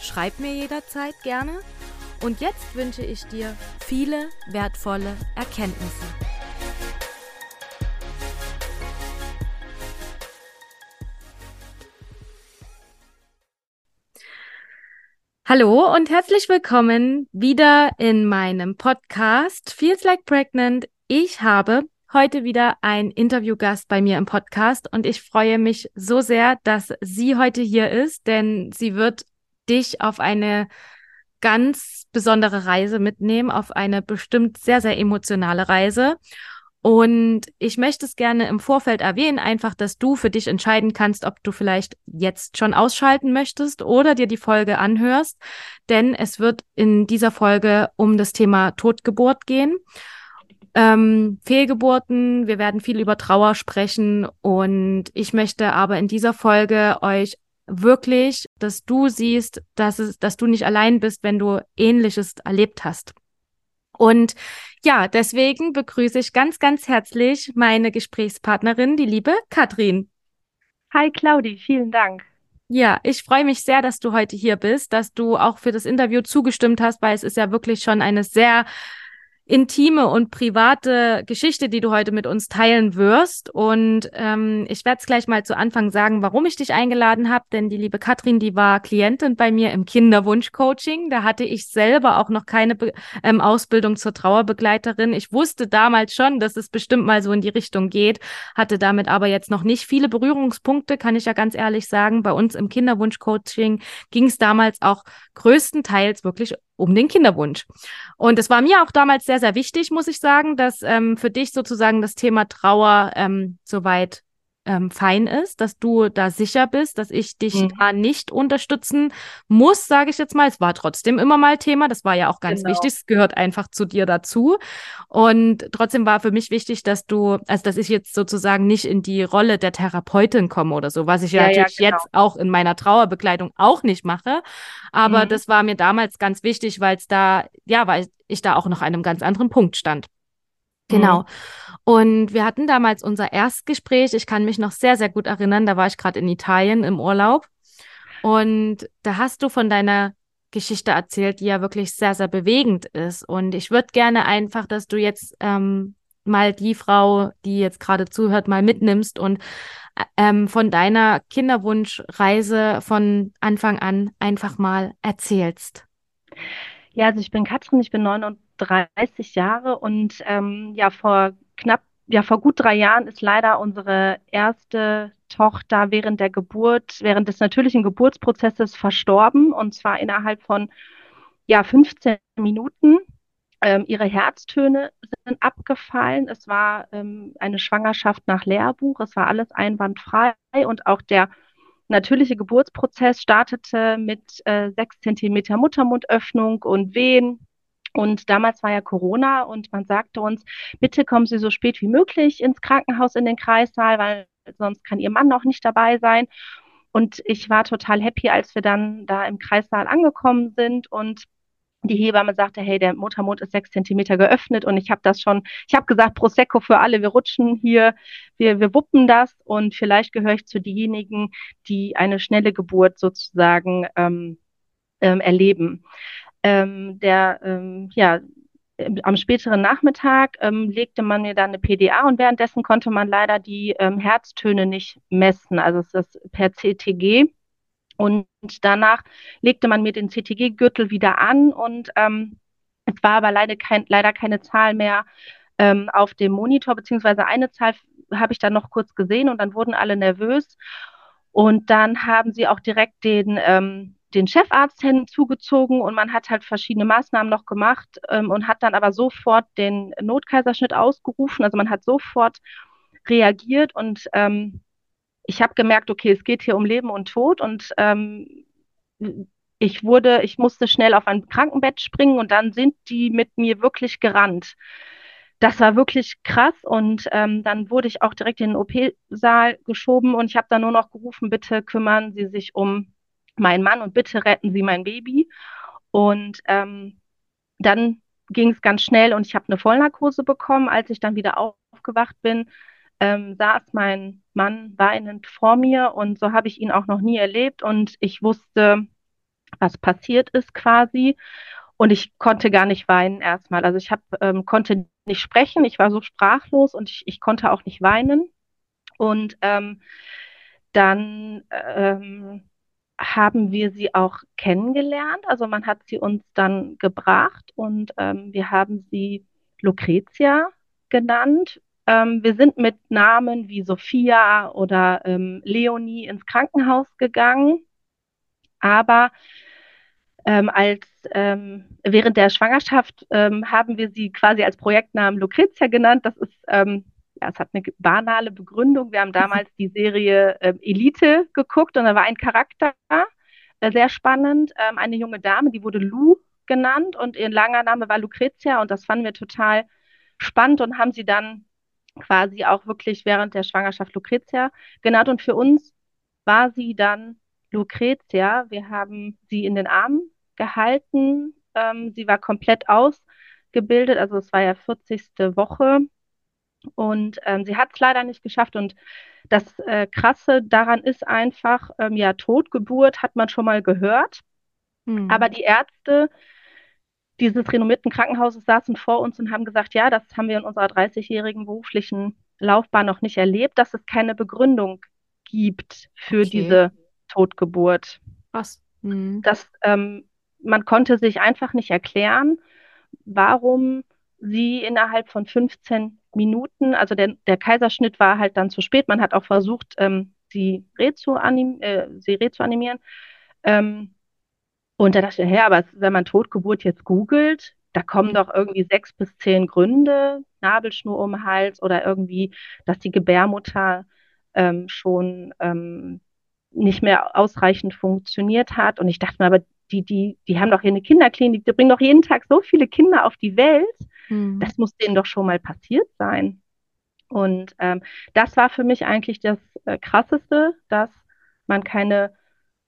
Schreib mir jederzeit gerne. Und jetzt wünsche ich dir viele wertvolle Erkenntnisse. Hallo und herzlich willkommen wieder in meinem Podcast Feels Like Pregnant. Ich habe heute wieder einen Interviewgast bei mir im Podcast und ich freue mich so sehr, dass sie heute hier ist, denn sie wird dich auf eine ganz besondere Reise mitnehmen, auf eine bestimmt sehr, sehr emotionale Reise. Und ich möchte es gerne im Vorfeld erwähnen, einfach, dass du für dich entscheiden kannst, ob du vielleicht jetzt schon ausschalten möchtest oder dir die Folge anhörst. Denn es wird in dieser Folge um das Thema Totgeburt gehen. Ähm, Fehlgeburten, wir werden viel über Trauer sprechen und ich möchte aber in dieser Folge euch wirklich, dass du siehst, dass es, dass du nicht allein bist, wenn du Ähnliches erlebt hast. Und ja, deswegen begrüße ich ganz, ganz herzlich meine Gesprächspartnerin, die liebe Katrin. Hi Claudi, vielen Dank. Ja, ich freue mich sehr, dass du heute hier bist, dass du auch für das Interview zugestimmt hast, weil es ist ja wirklich schon eine sehr intime und private Geschichte, die du heute mit uns teilen wirst. Und ähm, ich werde es gleich mal zu Anfang sagen, warum ich dich eingeladen habe. Denn die liebe Katrin, die war Klientin bei mir im Kinderwunschcoaching. Da hatte ich selber auch noch keine Be ähm, Ausbildung zur Trauerbegleiterin. Ich wusste damals schon, dass es bestimmt mal so in die Richtung geht, hatte damit aber jetzt noch nicht viele Berührungspunkte, kann ich ja ganz ehrlich sagen. Bei uns im Kinderwunschcoaching ging es damals auch größtenteils wirklich um den Kinderwunsch. Und es war mir auch damals sehr, sehr wichtig, muss ich sagen, dass ähm, für dich sozusagen das Thema Trauer ähm, soweit ähm, fein ist, dass du da sicher bist, dass ich dich mhm. da nicht unterstützen muss, sage ich jetzt mal. Es war trotzdem immer mal Thema, das war ja auch ganz genau. wichtig, es gehört einfach zu dir dazu. Und trotzdem war für mich wichtig, dass du, also dass ich jetzt sozusagen nicht in die Rolle der Therapeutin komme oder so, was ich ja, ja natürlich ja, genau. jetzt auch in meiner Trauerbekleidung auch nicht mache. Aber mhm. das war mir damals ganz wichtig, weil es da, ja, weil ich da auch noch an einem ganz anderen Punkt stand. Genau. Mhm. Und wir hatten damals unser Erstgespräch. Ich kann mich noch sehr, sehr gut erinnern. Da war ich gerade in Italien im Urlaub. Und da hast du von deiner Geschichte erzählt, die ja wirklich sehr, sehr bewegend ist. Und ich würde gerne einfach, dass du jetzt ähm, mal die Frau, die jetzt gerade zuhört, mal mitnimmst und äh, ähm, von deiner Kinderwunschreise von Anfang an einfach mal erzählst. Ja, also ich bin Katrin, ich bin 39 Jahre und ähm, ja, vor knapp, ja, vor gut drei Jahren ist leider unsere erste Tochter während der Geburt, während des natürlichen Geburtsprozesses verstorben und zwar innerhalb von ja, 15 Minuten. Ähm, ihre Herztöne sind abgefallen. Es war ähm, eine Schwangerschaft nach Lehrbuch. Es war alles einwandfrei und auch der natürliche Geburtsprozess startete mit äh, sechs Zentimeter Muttermundöffnung und Wehen und damals war ja Corona und man sagte uns, bitte kommen Sie so spät wie möglich ins Krankenhaus in den Kreissaal, weil sonst kann Ihr Mann noch nicht dabei sein. Und ich war total happy, als wir dann da im Kreissaal angekommen sind und die Hebamme sagte, hey, der Muttermund ist sechs Zentimeter geöffnet und ich habe das schon, ich habe gesagt, Prosecco für alle, wir rutschen hier, wir, wir wuppen das und vielleicht gehöre ich zu denjenigen, die eine schnelle Geburt sozusagen ähm, ähm, erleben ähm, der, ähm, ja, am späteren Nachmittag ähm, legte man mir dann eine PDA und währenddessen konnte man leider die ähm, Herztöne nicht messen, also es ist per CTG. Und danach legte man mir den CTG-Gürtel wieder an und ähm, es war aber leider, kein, leider keine Zahl mehr ähm, auf dem Monitor, beziehungsweise eine Zahl habe ich dann noch kurz gesehen und dann wurden alle nervös. Und dann haben sie auch direkt den ähm, den Chefarzt hinzugezogen und man hat halt verschiedene Maßnahmen noch gemacht ähm, und hat dann aber sofort den Notkaiserschnitt ausgerufen. Also man hat sofort reagiert und ähm, ich habe gemerkt, okay, es geht hier um Leben und Tod und ähm, ich wurde, ich musste schnell auf ein Krankenbett springen und dann sind die mit mir wirklich gerannt. Das war wirklich krass und ähm, dann wurde ich auch direkt in den OP-Saal geschoben und ich habe dann nur noch gerufen, bitte kümmern Sie sich um meinen Mann und bitte retten Sie mein Baby. Und ähm, dann ging es ganz schnell und ich habe eine Vollnarkose bekommen. Als ich dann wieder aufgewacht bin, ähm, saß mein Mann weinend vor mir und so habe ich ihn auch noch nie erlebt und ich wusste, was passiert ist quasi und ich konnte gar nicht weinen erstmal. Also ich hab, ähm, konnte nicht sprechen, ich war so sprachlos und ich, ich konnte auch nicht weinen und ähm, dann ähm, haben wir sie auch kennengelernt. Also man hat sie uns dann gebracht und ähm, wir haben sie Lucretia genannt. Ähm, wir sind mit Namen wie Sophia oder ähm, Leonie ins Krankenhaus gegangen, aber ähm, als ähm, während der Schwangerschaft ähm, haben wir sie quasi als Projektnamen Lucretia genannt. Das ist ja, es hat eine banale Begründung. Wir haben damals die Serie äh, Elite geguckt und da war ein Charakter, äh, sehr spannend, ähm, eine junge Dame, die wurde Lou genannt und ihr langer Name war Lucretia und das fanden wir total spannend und haben sie dann quasi auch wirklich während der Schwangerschaft Lucretia genannt und für uns war sie dann Lucretia. Wir haben sie in den Armen gehalten. Ähm, sie war komplett ausgebildet, also es war ja 40. Woche und ähm, sie hat es leider nicht geschafft. Und das äh, Krasse daran ist einfach, ähm, ja, Totgeburt hat man schon mal gehört. Mhm. Aber die Ärzte dieses renommierten Krankenhauses saßen vor uns und haben gesagt, ja, das haben wir in unserer 30-jährigen beruflichen Laufbahn noch nicht erlebt, dass es keine Begründung gibt für okay. diese Totgeburt. Was? Mhm. Das, ähm, man konnte sich einfach nicht erklären, warum sie innerhalb von 15 Minuten, also der, der Kaiserschnitt war halt dann zu spät. Man hat auch versucht, ähm, sie, rezuanim, äh, sie rezuanimieren. Ähm, und da dachte ich, hä, aber wenn man Totgeburt jetzt googelt, da kommen doch irgendwie sechs bis zehn Gründe, Nabelschnur um den Hals oder irgendwie, dass die Gebärmutter ähm, schon ähm, nicht mehr ausreichend funktioniert hat. Und ich dachte mir, aber die, die, die haben doch hier eine Kinderklinik, die bringen doch jeden Tag so viele Kinder auf die Welt. Mhm. Das muss denen doch schon mal passiert sein. Und ähm, das war für mich eigentlich das äh, Krasseste, dass man keine,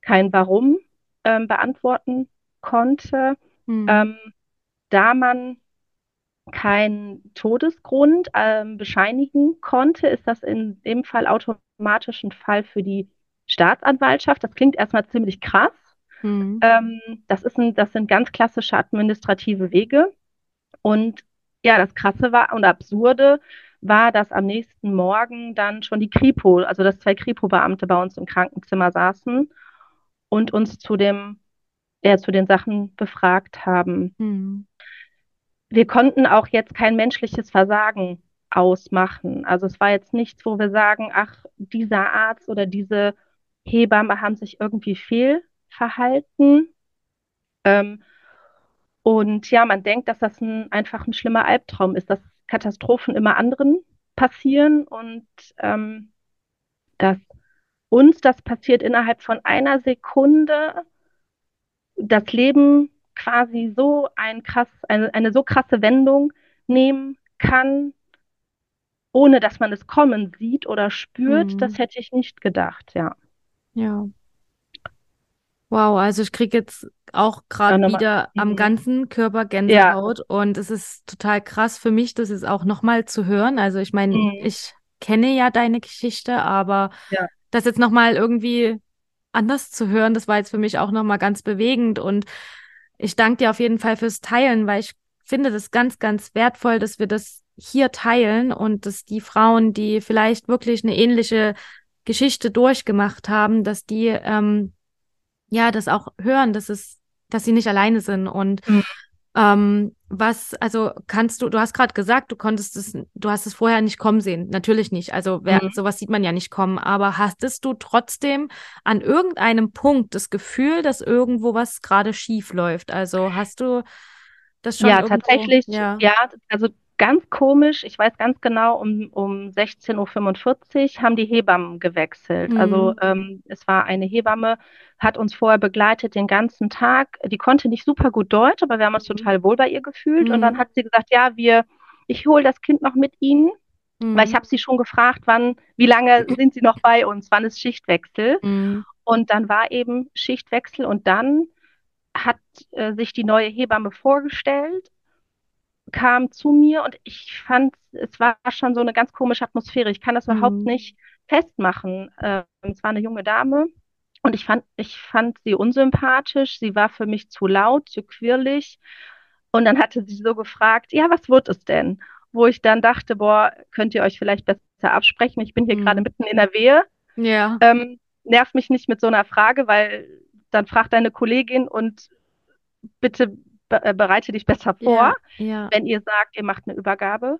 kein Warum ähm, beantworten konnte, mhm. ähm, da man keinen Todesgrund ähm, bescheinigen konnte, ist das in dem Fall automatisch ein Fall für die Staatsanwaltschaft. Das klingt erstmal ziemlich krass. Mhm. Ähm, das, ist ein, das sind ganz klassische administrative Wege. Und ja, das Krasse war und Absurde war, dass am nächsten Morgen dann schon die Kripo, also dass zwei Kripo-Beamte bei uns im Krankenzimmer saßen und uns zu dem, ja, zu den Sachen befragt haben. Mhm. Wir konnten auch jetzt kein menschliches Versagen ausmachen. Also es war jetzt nichts, wo wir sagen, ach, dieser Arzt oder diese Hebamme haben sich irgendwie fehlverhalten. Ähm, und ja, man denkt, dass das ein, einfach ein schlimmer Albtraum ist, dass Katastrophen immer anderen passieren und ähm, dass uns das passiert innerhalb von einer Sekunde, das Leben quasi so ein krass, eine, eine so krasse Wendung nehmen kann, ohne dass man es kommen sieht oder spürt, mhm. das hätte ich nicht gedacht, ja. Ja. Wow, also ich kriege jetzt auch gerade wieder am mhm. ganzen Körper Gänsehaut ja. und es ist total krass für mich, das ist auch nochmal zu hören. Also ich meine, mhm. ich kenne ja deine Geschichte, aber ja. das jetzt nochmal irgendwie anders zu hören, das war jetzt für mich auch nochmal ganz bewegend und ich danke dir auf jeden Fall fürs Teilen, weil ich finde das ganz, ganz wertvoll, dass wir das hier teilen und dass die Frauen, die vielleicht wirklich eine ähnliche Geschichte durchgemacht haben, dass die ähm, ja, das auch hören, dass es, dass sie nicht alleine sind. Und mhm. ähm, was, also kannst du, du hast gerade gesagt, du konntest es, du hast es vorher nicht kommen sehen. Natürlich nicht. Also wer, mhm. sowas sieht man ja nicht kommen. Aber hastest du trotzdem an irgendeinem Punkt das Gefühl, dass irgendwo was gerade schief läuft? Also hast du das schon? Ja, irgendwo, tatsächlich, ja. ja, also ganz komisch, ich weiß ganz genau, um, um 16.45 Uhr haben die Hebammen gewechselt. Mhm. Also ähm, es war eine Hebamme, hat uns vorher begleitet den ganzen Tag. Die konnte nicht super gut Deutsch, aber wir haben uns Mhm. total wohl bei ihr gefühlt. Und Mhm. dann hat sie gesagt, ja, wir, ich hole das Kind noch mit Ihnen, weil ich Mhm. habe sie schon gefragt, wann, wie lange sind Sie noch bei uns, wann ist Schichtwechsel? Mhm. Und dann war eben Schichtwechsel und dann hat äh, sich die neue Hebamme vorgestellt, kam zu mir und ich fand, es war schon so eine ganz komische Atmosphäre. Ich kann das überhaupt Mhm. nicht festmachen. Ähm, es war eine junge Dame und ich fand, ich fand sie unsympathisch. Sie war für mich zu laut, zu quirlig. Und dann hatte sie so gefragt, ja, was wird es denn? Wo ich dann dachte, boah, könnt ihr euch vielleicht besser absprechen? Ich bin hier gerade Mhm. mitten in der Wehe. Ja. Ähm, nerv mich nicht mit so einer Frage, weil dann fragt deine Kollegin und bitte be äh, bereite dich besser vor, Ja. Ja. wenn ihr sagt, ihr macht eine Übergabe.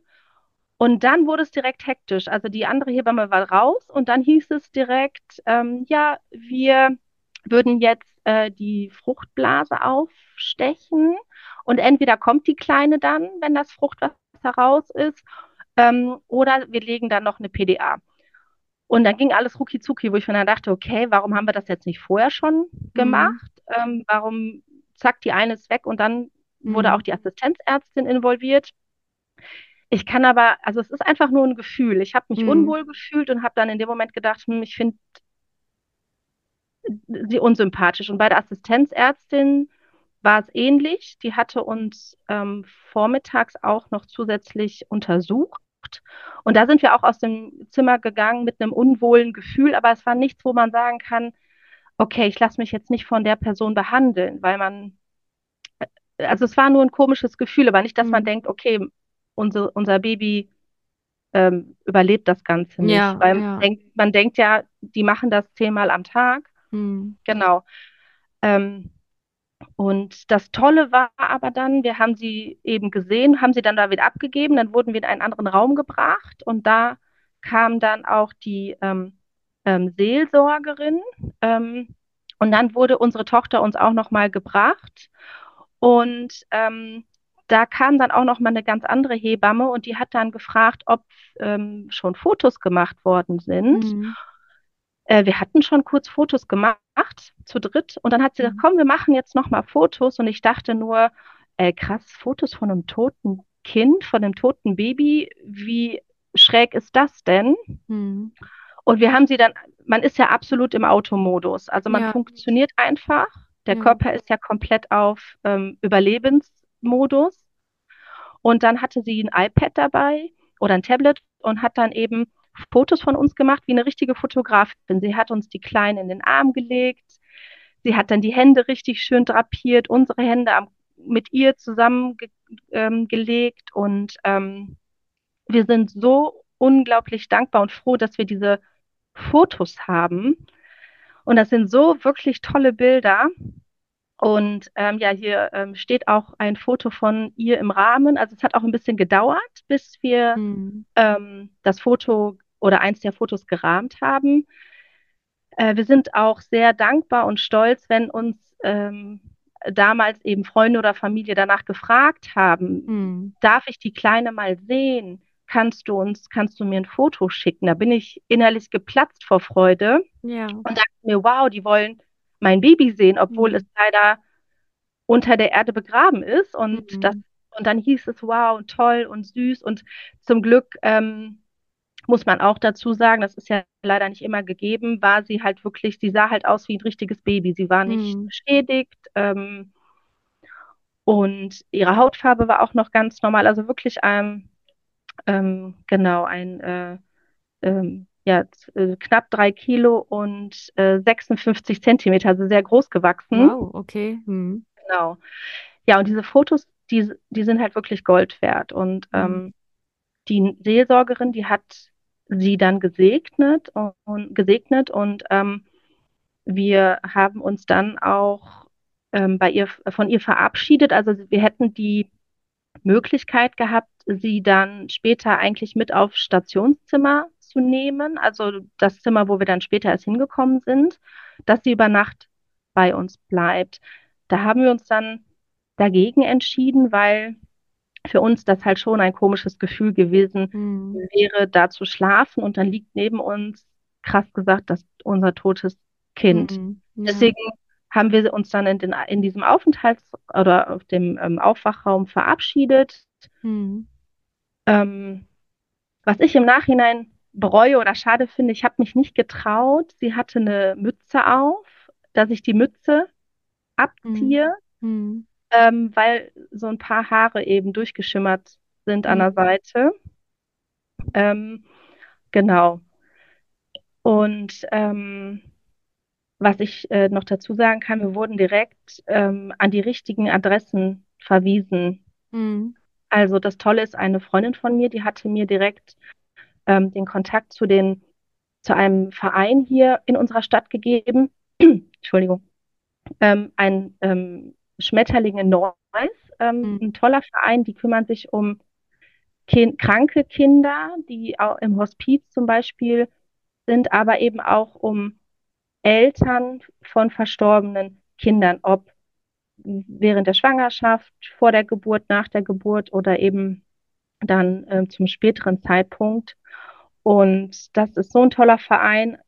Und dann wurde es direkt hektisch. Also die andere Hebamme war raus und dann hieß es direkt, ähm, ja, wir würden jetzt äh, die Fruchtblase aufstechen und entweder kommt die Kleine dann, wenn das Fruchtwasser raus ist, ähm, oder wir legen dann noch eine PDA. Und dann ging alles rucki zucki, wo ich mir dann dachte, okay, warum haben wir das jetzt nicht vorher schon Mhm. gemacht? Ähm, warum, zack, die eine ist weg und dann wurde Mhm. auch die Assistenzärztin involviert. Ich kann aber, also es ist einfach nur ein Gefühl. Ich habe mich Mhm. unwohl gefühlt und habe dann in dem Moment gedacht, hm, ich finde sie unsympathisch. Und bei der Assistenzärztin war es ähnlich. Die hatte uns ähm, vormittags auch noch zusätzlich untersucht. Und da sind wir auch aus dem Zimmer gegangen mit einem unwohlen Gefühl, aber es war nichts, wo man sagen kann, okay, ich lasse mich jetzt nicht von der Person behandeln, weil man, also es war nur ein komisches Gefühl, aber nicht, dass man Mhm. denkt, okay, unser, unser Baby ähm, überlebt das Ganze nicht, Ja, weil man ja. denkt, man denkt ja, die machen das zehnmal am Tag. Mhm. Genau. Ähm, und das Tolle war aber dann, wir haben sie eben gesehen, haben sie dann da wieder abgegeben, dann wurden wir in einen anderen Raum gebracht und da kam dann auch die ähm, ähm, Seelsorgerin ähm, und dann wurde unsere Tochter uns auch nochmal gebracht und ähm, da kam dann auch nochmal eine ganz andere Hebamme und die hat dann gefragt, ob ähm, schon Fotos gemacht worden sind. Mhm. Äh, wir hatten schon kurz Fotos gemacht, zu dritt. Und dann hat sie gesagt, Mhm. komm, wir machen jetzt nochmal Fotos. Und ich dachte nur, äh, krass, Fotos von einem toten Kind, von einem toten Baby. Wie schräg ist das denn? Mhm. Und wir haben sie dann, man ist ja absolut im Automodus. Also man Ja. funktioniert einfach. Der Ja. Körper ist ja komplett auf ähm, Überlebensmodus. Und dann hatte sie ein iPad dabei oder ein Tablet und hat dann eben Fotos von uns gemacht wie eine richtige Fotografin. Sie hat uns die Kleinen in den Arm gelegt. Sie hat dann die Hände richtig schön drapiert, unsere Hände am, mit ihr zusammengelegt ähm, und ähm, wir sind so unglaublich dankbar und froh, dass wir diese Fotos haben. Und das sind so wirklich tolle Bilder. Und ähm, ja, hier ähm, steht auch ein Foto von ihr im Rahmen. Also es hat auch ein bisschen gedauert, bis wir Mhm. ähm, das Foto oder eins der Fotos gerahmt haben. Äh, wir sind auch sehr dankbar und stolz, wenn uns ähm, damals eben Freunde oder Familie danach gefragt haben, Mhm. darf ich die Kleine mal sehen? Kannst du uns, kannst du mir ein Foto schicken? Da bin ich innerlich geplatzt vor Freude Ja. und dachte mir, wow, die wollen mein Baby sehen, obwohl Mhm. es leider unter der Erde begraben ist. Und das, Mhm. und dann hieß es, wow, toll und süß. Und zum Glück ähm, muss man auch dazu sagen, das ist ja leider nicht immer gegeben, war sie halt wirklich, sie sah halt aus wie ein richtiges Baby. Sie war nicht Mhm. beschädigt. Ähm, und ihre Hautfarbe war auch noch ganz normal. Also wirklich ähm, ähm, genau ein äh, ähm, ja, äh, knapp drei Kilo und äh, 56 Zentimeter, also sehr groß gewachsen. Wow, okay. Mhm. Genau. Ja, und diese Fotos, die, die sind halt wirklich Gold wert. Und Mhm. ähm, die Seelsorgerin, die hat sie dann gesegnet und, und gesegnet und ähm, wir haben uns dann auch ähm, bei ihr von ihr verabschiedet. Also wir hätten die Möglichkeit gehabt, sie dann später eigentlich mit auf Stationszimmer zu nehmen, also das Zimmer, wo wir dann später erst hingekommen sind, dass sie über Nacht bei uns bleibt. Da haben wir uns dann dagegen entschieden, weil für uns das halt schon ein komisches Gefühl gewesen Mhm. wäre, da zu schlafen und dann liegt neben uns, krass gesagt, das unser totes Kind. Mhm. Ja. Deswegen haben wir uns dann in, den, in diesem Aufenthalts- oder auf dem ähm, Aufwachraum verabschiedet. Mhm. Ähm, was ich im Nachhinein bereue oder schade finde, ich habe mich nicht getraut. Sie hatte eine Mütze auf, dass ich die Mütze abziehe, Mhm. ähm, weil so ein paar Haare eben durchgeschimmert sind an der Mhm. Seite. Ähm, genau. Und ähm, was ich äh, noch dazu sagen kann, wir wurden direkt ähm, an die richtigen Adressen verwiesen. Mhm. Also das Tolle ist, eine Freundin von mir, die hatte mir direkt ähm, den Kontakt zu den, zu einem Verein hier in unserer Stadt gegeben. Entschuldigung. Ähm, ein ähm, Schmetterling in Neuss, ähm, Mhm. ein toller Verein, die kümmern sich um kin kranke Kinder, die auch im Hospiz zum Beispiel sind, aber eben auch um Eltern von verstorbenen Kindern, ob während der Schwangerschaft, vor der Geburt, nach der Geburt oder eben dann ähm, zum späteren Zeitpunkt. Und das ist so ein toller Verein.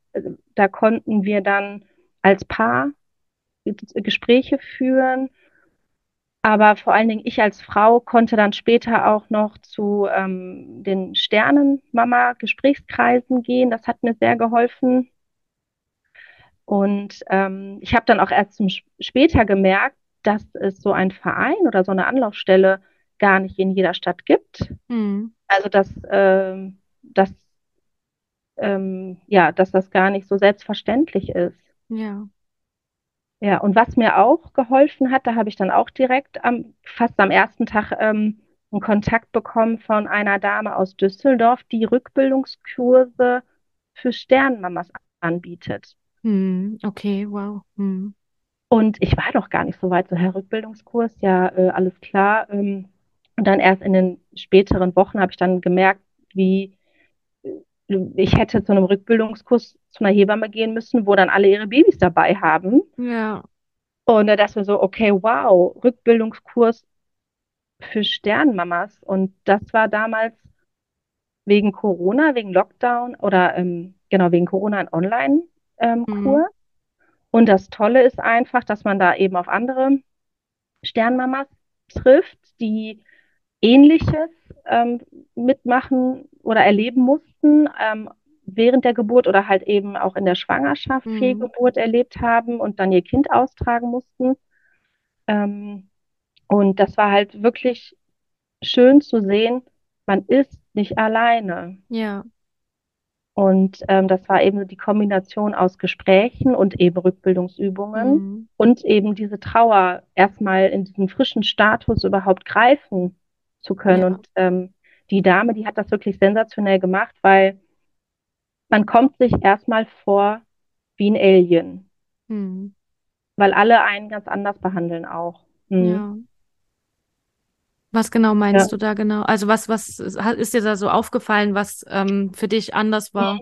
Da konnten wir dann als Paar Gespräche führen. Aber vor allen Dingen ich als Frau konnte dann später auch noch zu ähm, den Sternenmama-Gesprächskreisen gehen. Das hat mir sehr geholfen. Und ähm, ich habe dann auch erst zum, später gemerkt, dass es so einen Verein oder so eine Anlaufstelle gar nicht in jeder Stadt gibt. Mhm. Also dass, ähm, dass, ähm, ja, dass das gar nicht so selbstverständlich ist. Ja. Ja, und was mir auch geholfen hat, da habe ich dann auch direkt am, fast am ersten Tag ähm, einen Kontakt bekommen von einer Dame aus Düsseldorf, die Rückbildungskurse für Sternmamas anbietet. Mhm. Okay, wow. Mhm. Und ich war doch gar nicht so weit, so Herr Rückbildungskurs, ja, äh, alles klar. Ähm, und dann erst in den späteren Wochen habe ich dann gemerkt, wie äh, ich hätte zu einem Rückbildungskurs zu einer Hebamme gehen müssen, wo dann alle ihre Babys dabei haben. Ja. Und da dachte ich so, okay, wow, Rückbildungskurs für Sternmamas. Und das war damals wegen Corona, wegen Lockdown oder ähm, genau wegen Corona ein Online-Kurs. Mhm. Und das Tolle ist einfach, dass man da eben auf andere Sternmamas trifft, die Ähnliches ähm, mitmachen oder erleben mussten ähm, während der Geburt oder halt eben auch in der Schwangerschaft Mhm. Fehlgeburt erlebt haben und dann ihr Kind austragen mussten. Ähm, und das war halt wirklich schön zu sehen, man ist nicht alleine. Ja. Und ähm, das war eben die Kombination aus Gesprächen und eben Rückbildungsübungen Mhm. und eben diese Trauer erstmal in diesen frischen Status überhaupt greifen zu können. Ja. Und ähm, die Dame, die hat das wirklich sensationell gemacht, weil man kommt sich erstmal vor wie ein Alien, Mhm. weil alle einen ganz anders behandeln auch. Hm. Ja. Was genau meinst Ja. du da genau? Also was, was ist dir da so aufgefallen, was ähm, für dich anders war?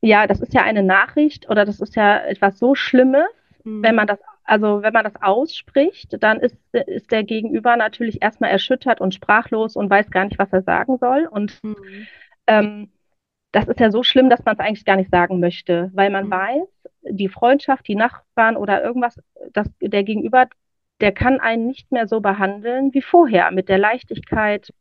Ja, das ist ja eine Nachricht oder das ist ja etwas so Schlimmes, wenn Mhm. man das, also wenn man das ausspricht, dann ist, ist der Gegenüber natürlich erstmal erschüttert und sprachlos und weiß gar nicht, was er sagen soll. Und Mhm. ähm, das ist ja so schlimm, dass man es eigentlich gar nicht sagen möchte, weil man Mhm. weiß, die Freundschaft, die Nachbarn oder irgendwas, das, der Gegenüber, der kann einen nicht mehr so behandeln wie vorher, mit der Leichtigkeit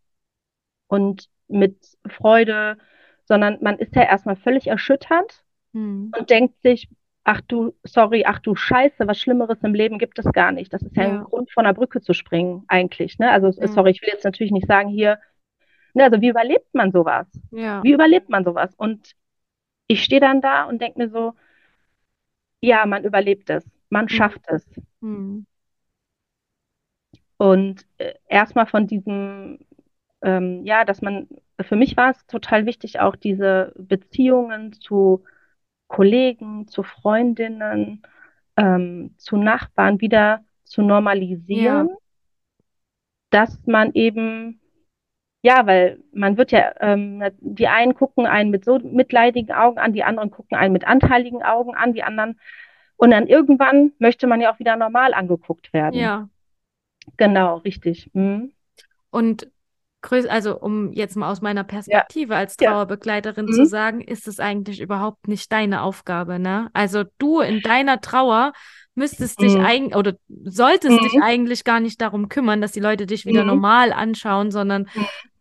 und mit Freude, sondern man ist ja erstmal völlig erschüttert Mhm. und denkt sich, ach du, sorry, ach du Scheiße, was Schlimmeres im Leben gibt es gar nicht. Das ist ja ein Ja. Grund, von der Brücke zu springen, eigentlich. Ne? Also, Ja. sorry, ich will jetzt natürlich nicht sagen hier, ne, also wie überlebt man sowas? Ja. Wie überlebt man sowas? Und ich stehe dann da und denke mir so, ja, man überlebt es, man Mhm. schafft es. Mhm. Und äh, erstmal von diesem, ähm, ja, dass man, für mich war es total wichtig, auch diese Beziehungen zu Kollegen, zu Freundinnen, ähm, zu Nachbarn wieder zu normalisieren, Ja. dass man eben, ja, weil man wird ja, ähm, die einen gucken einen mit so mitleidigen Augen an, die anderen gucken einen mit anteiligen Augen an, die anderen, und dann irgendwann möchte man ja auch wieder normal angeguckt werden. Ja. Genau, richtig. Mhm. Und also um jetzt mal aus meiner Ja, Perspektive als ja. Trauerbegleiterin zu Mhm. sagen, ist es eigentlich überhaupt nicht deine Aufgabe, ne? Also du in deiner Trauer müsstest dich Mhm. eigentlich oder solltest dich Mhm. eigentlich gar nicht darum kümmern, dass die Leute dich wieder Mhm. normal anschauen, sondern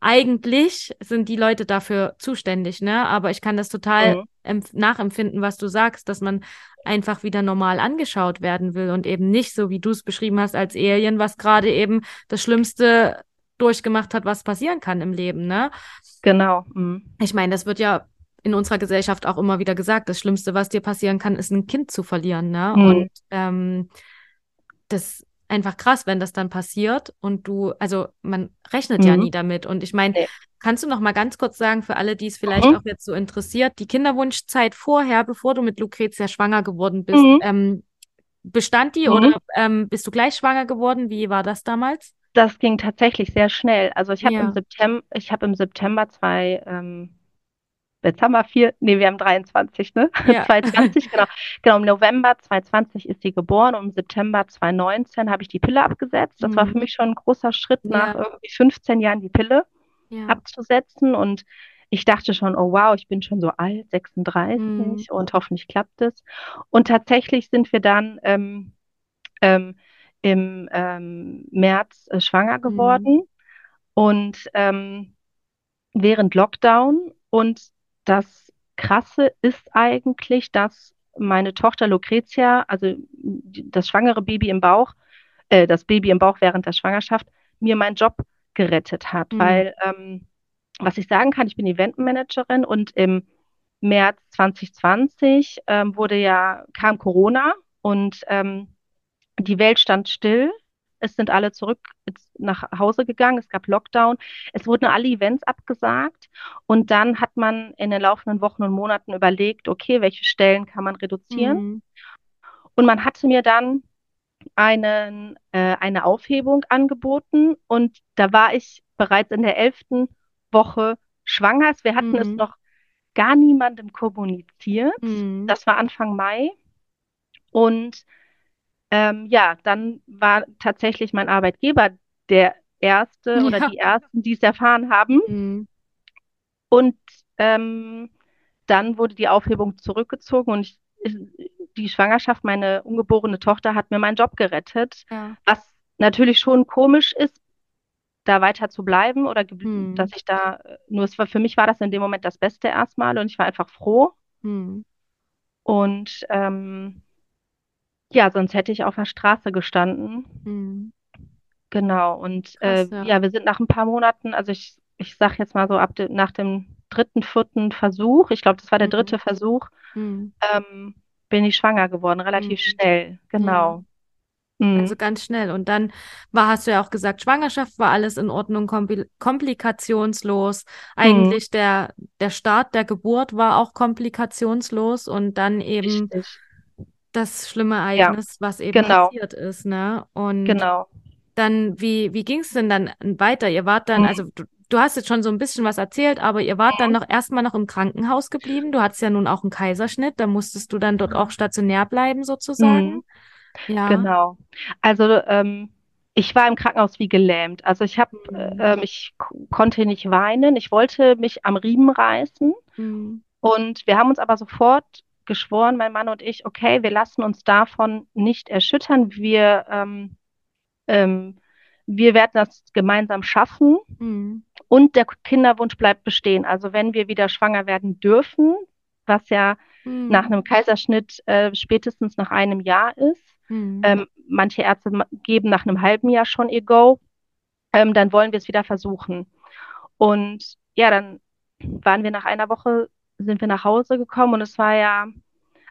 eigentlich sind die Leute dafür zuständig, ne? Aber ich kann das total Mhm. empf- nachempfinden, was du sagst, dass man einfach wieder normal angeschaut werden will und eben nicht so, wie du es beschrieben hast, als Alien, was gerade eben das Schlimmste durchgemacht hat, was passieren kann im Leben, ne? Genau. Mhm. Ich meine, das wird ja in unserer Gesellschaft auch immer wieder gesagt, das Schlimmste, was dir passieren kann, ist ein Kind zu verlieren, ne? Mhm. Und ähm, das ist einfach krass, wenn das dann passiert und du, also man rechnet ja Mhm. nie damit. Und ich meine, Nee. kannst du noch mal ganz kurz sagen, für alle, die es vielleicht Mhm. auch jetzt so interessiert, die Kinderwunschzeit vorher, bevor du mit Lucretia schwanger geworden bist, Mhm. ähm, bestand die Mhm. oder ähm, bist du gleich schwanger geworden? Wie war das damals? Das ging tatsächlich sehr schnell. Also ich habe im Ja. September, ich habe im September zwei, ähm, jetzt haben wir vier, nee, wir haben 23, ne? Ja. 2020, genau. Genau, im November 2020 ist sie geboren und im September 2019 habe ich die Pille abgesetzt. Das war für Mhm. mich schon ein großer Schritt, nach Ja. irgendwie 15 Jahren die Pille abzusetzen. Und ich dachte schon, oh wow, ich bin schon so alt, 36 Mhm. und hoffentlich klappt es. Und tatsächlich sind wir dann ähm, ähm, im ähm, März äh, schwanger Mhm. geworden und ähm, während Lockdown. Und das Krasse ist eigentlich, dass meine Tochter Lucretia, also das schwangere Baby im Bauch, äh, das Baby im Bauch während der Schwangerschaft, mir meinen Job gerettet hat. Mhm. Weil, ähm, was ich sagen kann, ich bin Eventmanagerin und im März 2020 ähm, wurde ja, kam Corona und ähm, die Welt stand still. Es sind alle zurück nach Hause gegangen. Es gab Lockdown. Es wurden alle Events abgesagt. Und dann hat man in den laufenden Wochen und Monaten überlegt, okay, welche Stellen kann man reduzieren? Mhm. Und man hatte mir dann einen, äh, eine Aufhebung angeboten. Und da war ich bereits in der elften Woche schwanger. Wir hatten es Mhm. noch gar niemandem kommuniziert. Mhm. Das war Anfang Mai. Und ähm, ja, dann war tatsächlich mein Arbeitgeber der erste oder Ja. die ersten, die es erfahren haben. Mhm. Und ähm, dann wurde die Aufhebung zurückgezogen und ich, die Schwangerschaft, meine ungeborene Tochter, hat mir meinen Job gerettet, Ja. was natürlich schon komisch ist, da weiter zu bleiben oder Mhm. dass ich da, nur es war, für mich war das in dem Moment das Beste erstmal und ich war einfach froh. Mhm. Und ähm, ja, sonst hätte ich auf der Straße gestanden. Mhm. Genau, und äh, Krass, ja. ja, wir sind nach ein paar Monaten, also ich, ich sag jetzt mal so ab de, nach dem dritten, vierten Versuch, ich glaube, das war der Mhm. dritte Versuch, Mhm. ähm, bin ich schwanger geworden, relativ Mhm. schnell, genau. Also Mhm. ganz schnell. Und dann war, hast du ja auch gesagt, Schwangerschaft war alles in Ordnung, kompli komplikationslos. Eigentlich der, der Start der Geburt war auch komplikationslos und dann eben Richtig, das schlimme ja, Ereignis, was eben genau, passiert ist, ne? Und genau. dann, wie, wie ging es denn dann weiter? Ihr wart dann, Mhm. also du, du hast jetzt schon so ein bisschen was erzählt, aber ihr wart dann noch erstmal noch im Krankenhaus geblieben. Du hattest ja nun auch einen Kaiserschnitt, da musstest du dann dort auch stationär bleiben, sozusagen. Mhm. Ja. Genau. Also ähm, ich war im Krankenhaus wie gelähmt. Also ich habe, Mhm. ähm, ich konnte nicht weinen. Ich wollte mich am Riemen reißen. Mhm. Und wir haben uns aber sofort geschworen, mein Mann und ich, okay, wir lassen uns davon nicht erschüttern. Wir, ähm, ähm, wir werden das gemeinsam schaffen Mhm. und der Kinderwunsch bleibt bestehen. Also wenn wir wieder schwanger werden dürfen, was ja nach Mhm. einem Kaiserschnitt äh, spätestens nach einem Jahr ist, Mhm. ähm, manche Ärzte geben nach einem halben Jahr schon ihr Go, ähm, dann wollen wir es wieder versuchen. Und ja, dann waren wir nach einer Woche, sind wir nach Hause gekommen und es war ja,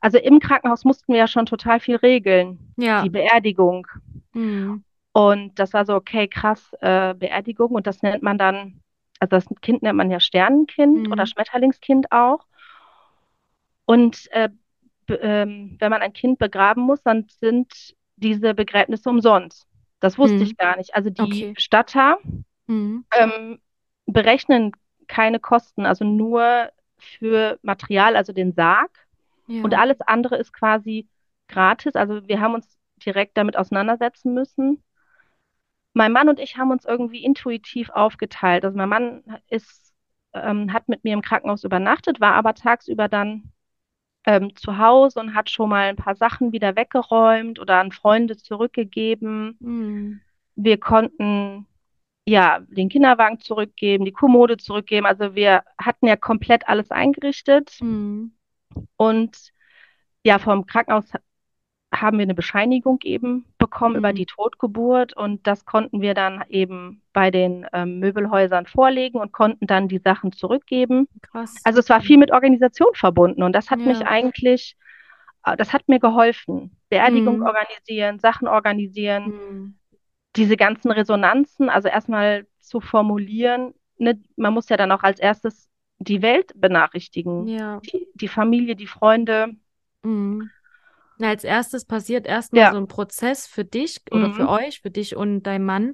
also im Krankenhaus mussten wir ja schon total viel regeln, Ja. die Beerdigung. Mhm. Und das war so, okay, krass, äh, Beerdigung und das nennt man dann, also das Kind nennt man ja Sternenkind oder Mhm. Schmetterlingskind auch. Und äh, ähm, wenn man ein Kind begraben muss, dann sind diese Begräbnisse umsonst. Das wusste ich Mhm. gar nicht. Also die Okay. Bestatter Mhm. ähm, berechnen keine Kosten, also nur für Material, also den Sarg. Und Ja. alles andere ist quasi gratis. Also wir haben uns direkt damit auseinandersetzen müssen. mein Mann und ich haben uns irgendwie intuitiv aufgeteilt. Also mein Mann ist, ähm, hat mit mir im Krankenhaus übernachtet, war aber tagsüber dann ähm, zu Hause und hat schon mal ein paar Sachen wieder weggeräumt oder an Freunde zurückgegeben. Mhm. Wir konnten ja den Kinderwagen zurückgeben, die Kommode zurückgeben. Also wir hatten ja komplett alles eingerichtet Mhm. und ja, vom Krankenhaus haben wir eine Bescheinigung eben bekommen über Mhm. die Totgeburt und das konnten wir dann eben bei den ähm, Möbelhäusern vorlegen und konnten dann die Sachen zurückgeben. Krass. Also es war viel mit Organisation verbunden und das hat mich Ja. eigentlich, äh, das hat mir geholfen. Beerdigung Mhm. organisieren, Sachen organisieren, Mhm. Diese ganzen Resonanzen, also erstmal zu formulieren. Ne? Man muss ja dann auch als erstes die Welt benachrichtigen, Ja. die, die Familie, die Freunde. Mhm. Na, als erstes passiert erstmal Ja. so ein Prozess für dich oder für Mhm. euch, für dich und dein Mann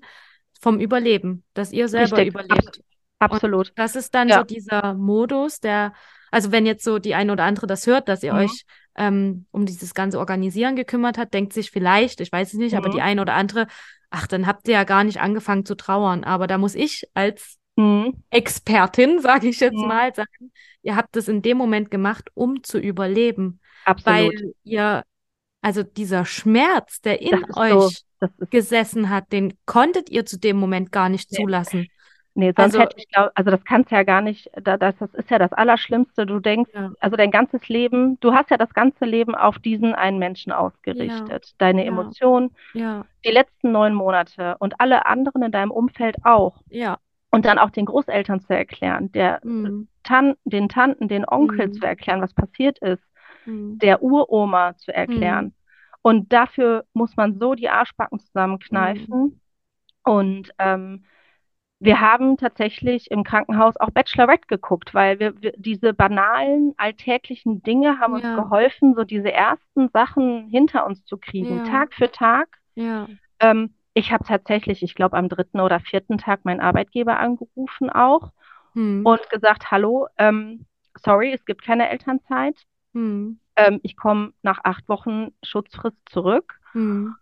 vom Überleben, dass ihr selber Richtig, überlebt. absolut. Das ist dann Ja. so dieser Modus, der, also wenn jetzt so die eine oder andere das hört, dass ihr Mhm. euch ähm, um dieses ganze Organisieren gekümmert hat, denkt sich vielleicht, ich weiß es nicht, aber Mhm. die eine oder andere, ach, dann habt ihr ja gar nicht angefangen zu trauern. Aber da muss ich als Mhm. Expertin, sage ich jetzt Mhm. mal, sagen, ihr habt es in dem Moment gemacht, um zu überleben, Absolut. weil ihr, also dieser Schmerz, der in so, euch ist, gesessen hat, den konntet ihr zu dem Moment gar nicht zulassen. Nee, sonst Also- hätte ich glaub, also das kannst ja gar nicht, da- das, das ist ja das Allerschlimmste. Du denkst, Ja. also dein ganzes Leben, du hast ja das ganze Leben auf diesen einen Menschen ausgerichtet. Deine Ja. Emotionen, Ja, die letzten neun Monate und alle anderen in deinem Umfeld auch. ja. Und dann auch den Großeltern zu erklären, der Mhm. Tan den Tanten, den Onkeln Mhm. zu erklären, was passiert ist, Mhm. der Uroma zu erklären. Mhm. Und dafür muss man so die Arschbacken zusammenkneifen. Mhm. Und ähm, wir haben tatsächlich im Krankenhaus auch Bachelorette geguckt, weil wir, wir diese banalen, alltäglichen Dinge haben uns Ja. geholfen, so diese ersten Sachen hinter uns zu kriegen, Ja. Tag für Tag. Ja. Ähm, ich habe tatsächlich, ich glaube, am dritten oder vierten Tag meinen Arbeitgeber angerufen auch Mhm. und gesagt, hallo, ähm, sorry, es gibt keine Elternzeit. Mhm. Ähm, ich komme nach acht Wochen Schutzfrist zurück. Mhm.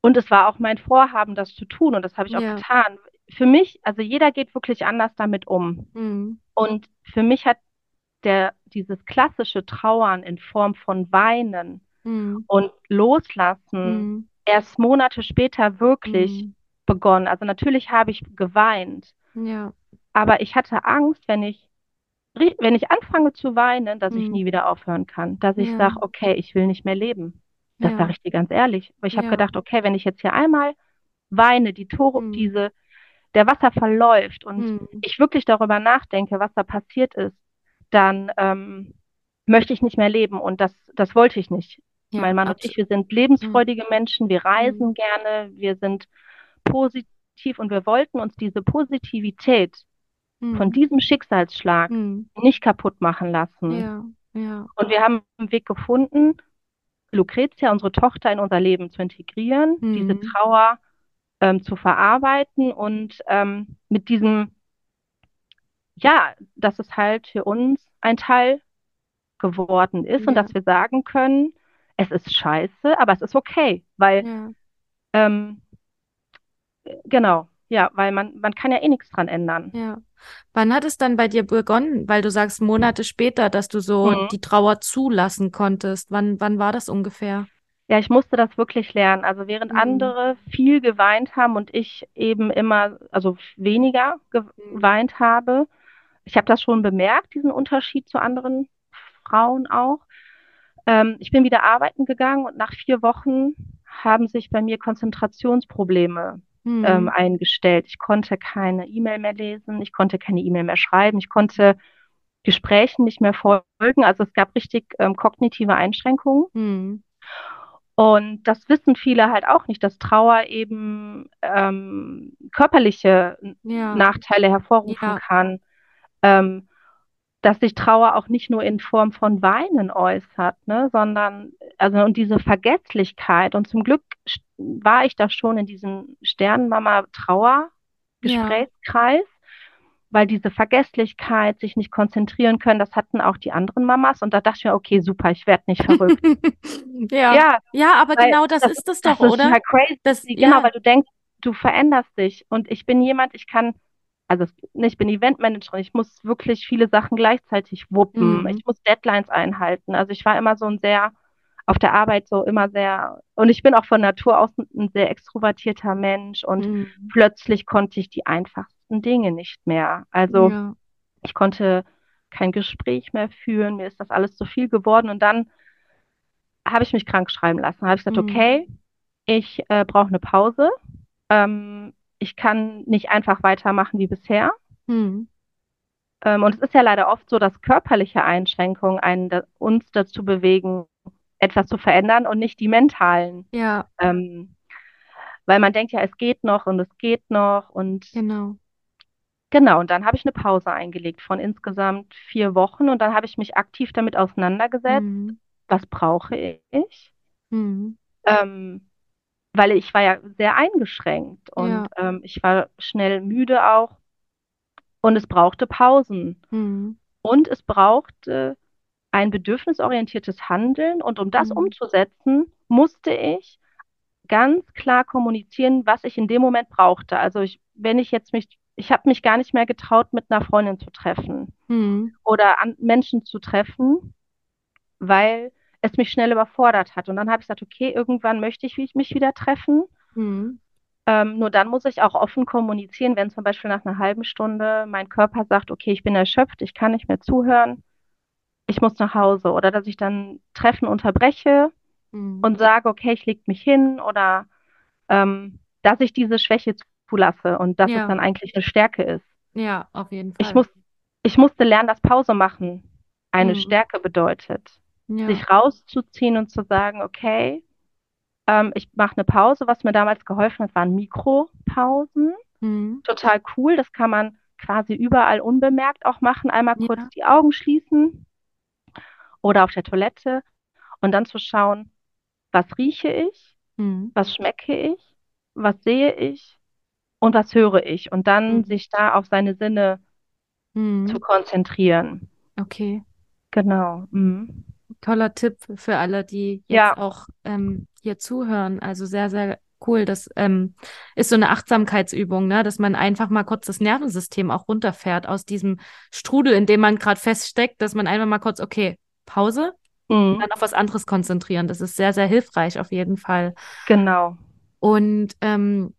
Und es war auch mein Vorhaben, das zu tun. Und das habe ich auch Ja. getan. Für mich, also jeder geht wirklich anders damit um. Mhm. Und für mich hat der, dieses klassische Trauern in Form von Weinen Mhm. und Loslassen Mhm. erst Monate später wirklich Mhm. begonnen. Also natürlich habe ich geweint, Ja. aber ich hatte Angst, wenn ich, wenn ich anfange zu weinen, dass ich Mhm. nie wieder aufhören kann. Dass ich Ja. sage, okay, ich will nicht mehr leben. Das Ja. sage ich dir ganz ehrlich. Aber ich habe gedacht, okay, wenn ich jetzt hier einmal weine, die Tore, Mhm. diese, der Wasser verläuft und Mhm. ich wirklich darüber nachdenke, was da passiert ist, dann ähm, möchte ich nicht mehr leben und das, das wollte ich nicht. Ja, mein Mann und abs- ich, wir sind lebensfreudige Menschen, wir reisen Mhm. gerne, wir sind positiv und wir wollten uns diese Positivität von Mhm. diesem Schicksalsschlag Mhm. nicht kaputt machen lassen. Ja. Ja. Und wir haben einen Weg gefunden, Lucretia, unsere Tochter, in unser Leben zu integrieren, Mhm. diese Trauer ähm, zu verarbeiten und ähm, mit diesem, ja, dass es halt für uns ein Teil geworden ist und Ja. dass wir sagen können, es ist scheiße, aber es ist okay, weil, Ja. ähm, genau, ja, weil man, man kann ja eh nichts dran ändern. Ja. Wann hat es dann bei dir begonnen? Weil du sagst Monate später, dass du so Mhm. die Trauer zulassen konntest. Wann, wann war das ungefähr? Ja, ich musste das wirklich lernen. Also während Mhm. andere viel geweint haben und ich eben immer, also weniger Mhm. geweint habe, ich habe das schon bemerkt, diesen Unterschied zu anderen Frauen auch. Ähm, ich bin wieder arbeiten gegangen und nach vier Wochen haben sich bei mir Konzentrationsprobleme Mhm. ähm, eingestellt. Ich konnte keine E-Mail mehr lesen, ich konnte keine E-Mail mehr schreiben, ich konnte Gesprächen nicht mehr folgen. Also es gab richtig ähm, kognitive Einschränkungen. Mhm. Und das wissen viele halt auch nicht, dass Trauer eben ähm, körperliche Ja. Nachteile hervorrufen Ja. kann. Ähm, dass sich Trauer auch nicht nur in Form von Weinen äußert, ne, sondern also und diese Vergesslichkeit. Und zum Glück war ich da schon in diesem Sternenmama-Trauer-Gesprächskreis, weil diese Vergesslichkeit, sich nicht konzentrieren können, das hatten auch die anderen Mamas. Und da dachte ich mir, okay, super, ich werde nicht verrückt. Ja. Ja, Ja, aber genau das, ist es doch, das ist oder? ja crazy, Das, genau, ja. weil du denkst, du veränderst dich. Und ich bin jemand, ich kann, also ne, ich bin Eventmanagerin, ich muss wirklich viele Sachen gleichzeitig wuppen. Mhm. Ich muss Deadlines einhalten. Also ich war immer so ein sehr, auf der Arbeit so immer sehr, und ich bin auch von Natur aus ein sehr extrovertierter Mensch und Mhm. plötzlich konnte ich die einfachsten Dinge nicht mehr. Also Ja. ich konnte kein Gespräch mehr führen, mir ist das alles zu viel geworden und dann habe ich mich krank schreiben lassen. Habe ich gesagt, Mhm. okay, ich äh, brauche eine Pause. Ähm, ich kann nicht einfach weitermachen wie bisher. Mhm. Ähm, und es ist ja leider oft so, dass körperliche Einschränkungen einen da, uns dazu bewegen, etwas zu verändern und nicht die mentalen. Ja, Ähm, weil man denkt ja, es geht noch und es geht noch und genau. Genau, und dann habe ich eine Pause eingelegt von insgesamt vier Wochen und dann habe ich mich aktiv damit auseinandergesetzt, Mhm. was brauche ich? Mhm. Ähm, weil ich war ja sehr eingeschränkt und Ja. ähm, ich war schnell müde auch und es brauchte Pausen Mhm. und es brauchte ein bedürfnisorientiertes Handeln und um das Mhm. umzusetzen, musste ich ganz klar kommunizieren, was ich in dem Moment brauchte. Also ich, wenn ich jetzt mich, ich habe mich gar nicht mehr getraut, mit einer Freundin zu treffen Mhm. oder an Menschen zu treffen, weil es mich schnell überfordert hat. Und dann habe ich gesagt, okay, irgendwann möchte ich mich wieder treffen. Mhm. Ähm, nur dann muss ich auch offen kommunizieren, wenn zum Beispiel nach einer halben Stunde mein Körper sagt, okay, ich bin erschöpft, ich kann nicht mehr zuhören, ich muss nach Hause. Oder dass ich dann Treffen unterbreche Mhm. und sage, okay, ich leg mich hin oder ähm, dass ich diese Schwäche zulasse und dass es Ja. dann eigentlich eine Stärke ist. Ja, auf jeden Ich Fall. muss, ich musste lernen, dass Pause machen eine Mhm. Stärke bedeutet. Ja. Sich rauszuziehen und zu sagen, okay, ähm, ich mache eine Pause. Was mir damals geholfen hat, waren Mikropausen. Mhm. Total cool. Das kann man quasi überall unbemerkt auch machen. Einmal Ja. kurz die Augen schließen oder auf der Toilette und dann zu schauen, was rieche ich, Mhm. was schmecke ich, was sehe ich und was höre ich. Und dann Mhm. sich da auf seine Sinne zu Mhm. konzentrieren. Okay. Genau. Mhm. Toller Tipp für alle, die jetzt Ja. auch ähm, hier zuhören. Also sehr, sehr cool. Das ähm, ist so eine Achtsamkeitsübung, ne? dass man einfach mal kurz das Nervensystem auch runterfährt aus diesem Strudel, in dem man gerade feststeckt, dass man einfach mal kurz, okay, Pause, Mhm. dann auf was anderes konzentrieren. Das ist sehr, sehr hilfreich auf jeden Fall. Genau. Und ähm,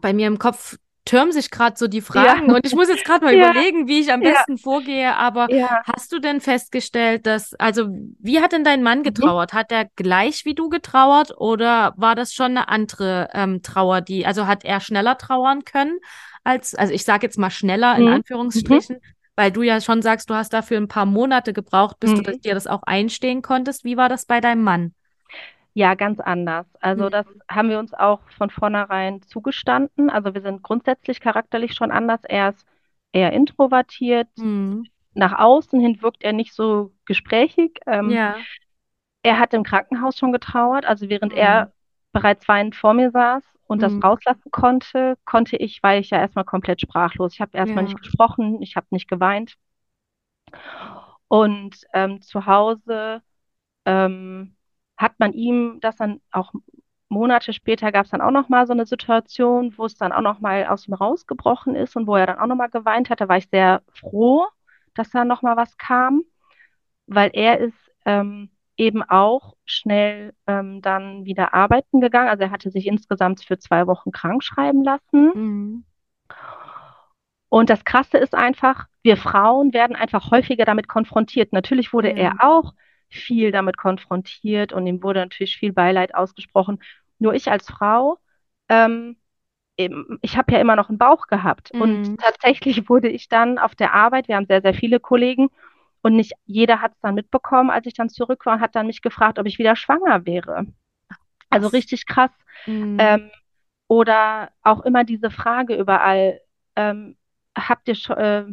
bei mir im Kopf türmen sich gerade so die Fragen Ja. und ich muss jetzt gerade mal Ja. überlegen, wie ich am Ja. besten vorgehe. Aber Ja. hast du denn festgestellt, dass, also wie hat denn dein Mann Mhm. getrauert? Hat er gleich wie du getrauert oder war das schon eine andere ähm, Trauer, die, also hat er schneller trauern können als, also ich sage jetzt mal schneller in Mhm. Anführungsstrichen, weil du ja schon sagst, du hast dafür ein paar Monate gebraucht, bis du Mhm. das, dir das auch einstehen konntest. Wie war das bei deinem Mann? Ja, ganz anders. Also Mhm. das haben wir uns auch von vornherein zugestanden. Also wir sind grundsätzlich charakterlich schon anders. Er ist eher introvertiert. Mhm. Nach außen hin wirkt er nicht so gesprächig. Ähm, Ja. Er hat im Krankenhaus schon getrauert. Also während Mhm. er bereits weinend vor mir saß und das Mhm. rauslassen konnte, konnte ich, war ich ja erstmal komplett sprachlos. Ich habe erstmal Ja. nicht gesprochen, ich habe nicht geweint. Und ähm, zu Hause ähm, hat man ihm das dann auch Monate später gab es dann auch noch mal so eine Situation, wo es dann auch noch mal aus ihm rausgebrochen ist und wo er dann auch noch mal geweint hat. Da war ich sehr froh, dass da noch mal was kam, weil er ist ähm, eben auch schnell ähm, dann wieder arbeiten gegangen. Also er hatte sich insgesamt für zwei Wochen krank schreiben lassen. Mhm. Und das Krasse ist einfach, wir Frauen werden einfach häufiger damit konfrontiert. Natürlich wurde Ja. er auch viel damit konfrontiert und ihm wurde natürlich viel Beileid ausgesprochen. Nur ich als Frau, ähm, ich habe ja immer noch einen Bauch gehabt. Mhm. Und tatsächlich wurde ich dann auf der Arbeit, wir haben sehr, sehr viele Kollegen, und nicht jeder hat es dann mitbekommen, als ich dann zurück war und hat dann mich gefragt, ob ich wieder schwanger wäre. Also richtig krass. Mhm. Ähm, oder auch immer diese Frage überall, ähm, habt ihr schon, äh,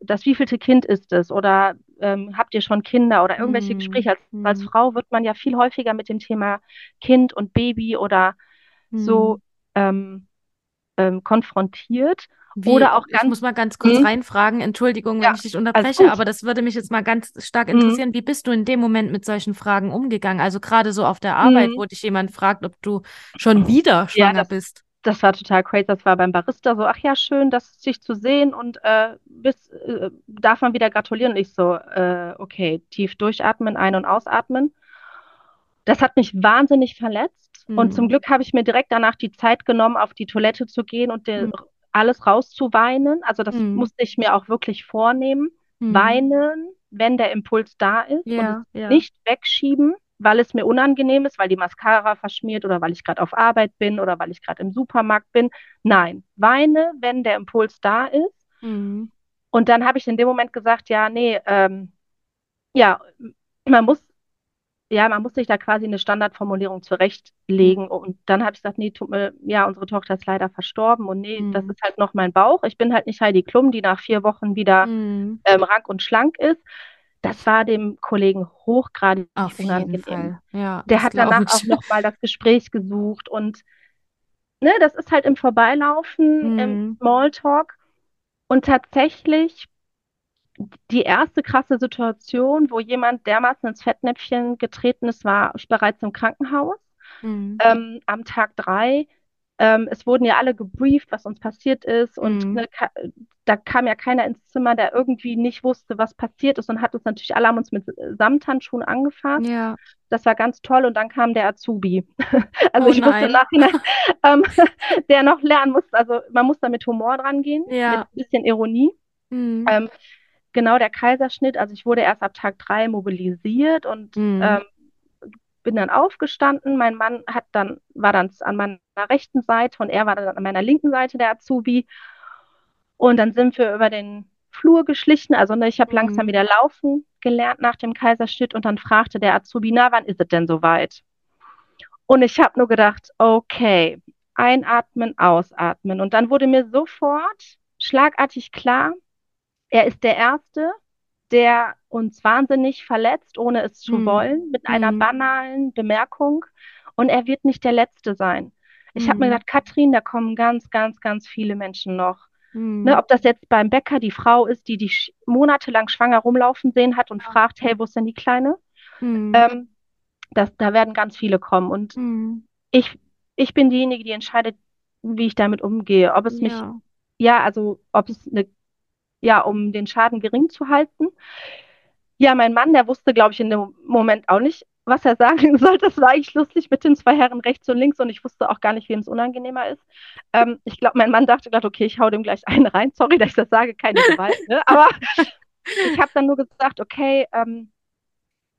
das wievielte Kind ist es? Oder ähm, habt ihr schon Kinder oder irgendwelche Mhm. Gespräche? Als, als Mhm. Frau wird man ja viel häufiger mit dem Thema Kind und Baby oder so Mhm. ähm, ähm, konfrontiert. Wie, Oder auch ich ganz, muss mal ganz kurz Mhm. reinfragen, Entschuldigung, wenn Ja, ich dich unterbreche, aber das würde mich jetzt mal ganz stark Mhm. interessieren. Wie bist du in dem Moment mit solchen Fragen umgegangen? Also gerade so auf der Arbeit, Mhm. wo dich jemand fragt, ob du schon wieder Ja, schwanger das, bist. Das war total crazy. Das war beim Barista so, ach ja, schön, das dich zu sehen und äh, bis, äh, darf man wieder gratulieren. Und ich so, äh, okay, tief durchatmen, ein- und ausatmen. Das hat mich wahnsinnig verletzt. Mhm. Und zum Glück habe ich mir direkt danach die Zeit genommen, auf die Toilette zu gehen und den, Mhm. alles rauszuweinen. Also das Mhm. musste ich mir auch wirklich vornehmen. Mhm. Weinen, wenn der Impuls da ist und Ja, es ja. nicht wegschieben, weil es mir unangenehm ist, weil die Mascara verschmiert oder weil ich gerade auf Arbeit bin oder weil ich gerade im Supermarkt bin. Nein, weine, wenn der Impuls da ist. Mhm. Und dann habe ich in dem Moment gesagt, ja, nee, ähm, ja, man muss, ja, man muss sich da quasi eine Standardformulierung zurechtlegen. Und dann habe ich gesagt, nee, tut mir, ja, unsere Tochter ist leider verstorben und nee, das Mhm. ist halt noch mein Bauch. Ich bin halt nicht Heidi Klum, die nach vier Wochen wieder Mhm. ähm, rank und schlank ist. Das war dem Kollegen hochgradig Auf jeden unangenehm. Fall. Ja, Der hat danach auch ich. nochmal das Gespräch gesucht und ne, das ist halt im Vorbeilaufen, im Mhm. Smalltalk. Und tatsächlich die erste krasse Situation, wo jemand dermaßen ins Fettnäpfchen getreten ist, war bereits im Krankenhaus Mhm. ähm, am Tag drei. Ähm, es wurden ja alle gebrieft, was uns passiert ist. Und Mhm. ne, ka da kam ja keiner ins Zimmer, der irgendwie nicht wusste, was passiert ist und hat uns natürlich alle haben uns mit Samthandschuhen angefasst. Ja. Das war ganz toll. Und dann kam der Azubi. Also Oh ich wusste nein. Nachhinein, ähm, der noch lernen muss. Also man muss da mit Humor dran gehen, mit Ja. ein bisschen Ironie. Mhm. Ähm, genau der Kaiserschnitt. Also ich wurde erst ab Tag drei mobilisiert und Mhm. ähm, bin dann aufgestanden. Mein Mann hat dann, war dann an meiner rechten Seite und er war dann an meiner linken Seite, der Azubi. Und dann sind wir über den Flur geschlichen. Also ne, ich habe langsam Mhm. wieder laufen gelernt nach dem Kaiserschnitt und dann fragte der Azubi, na, wann ist es denn soweit? Und ich habe nur gedacht, okay, einatmen, ausatmen. Und dann wurde mir sofort schlagartig klar, er ist der Erste, der uns wahnsinnig verletzt, ohne es zu Mhm. wollen, mit einer Mhm. banalen Bemerkung. Und er wird nicht der Letzte sein. Ich habe mir Mhm. gedacht, Katrin, da kommen ganz, ganz, ganz viele Menschen noch. Ne, Mhm. ob das jetzt beim Bäcker die Frau ist, die dich monatelang schwanger rumlaufen sehen hat und Ja. fragt, hey, wo ist denn die Kleine? Mhm. Ähm, das, da werden ganz viele kommen. Und Mhm. ich, ich bin diejenige, die entscheidet, wie ich damit umgehe. Ob es mich, Ja. ja, also ob es eine, ja, um den Schaden gering zu halten. Ja, mein Mann, der wusste, glaube ich, in dem Moment auch nicht, was er sagen sollte. Das war eigentlich lustig mit den zwei Herren rechts und links und ich wusste auch gar nicht, wem es unangenehmer ist. Ähm, ich glaube, mein Mann dachte gerade, okay, ich hau dem gleich einen rein. Sorry, dass ich das sage, keine Gewalt. Ne? Aber ich habe dann nur gesagt, okay, ähm,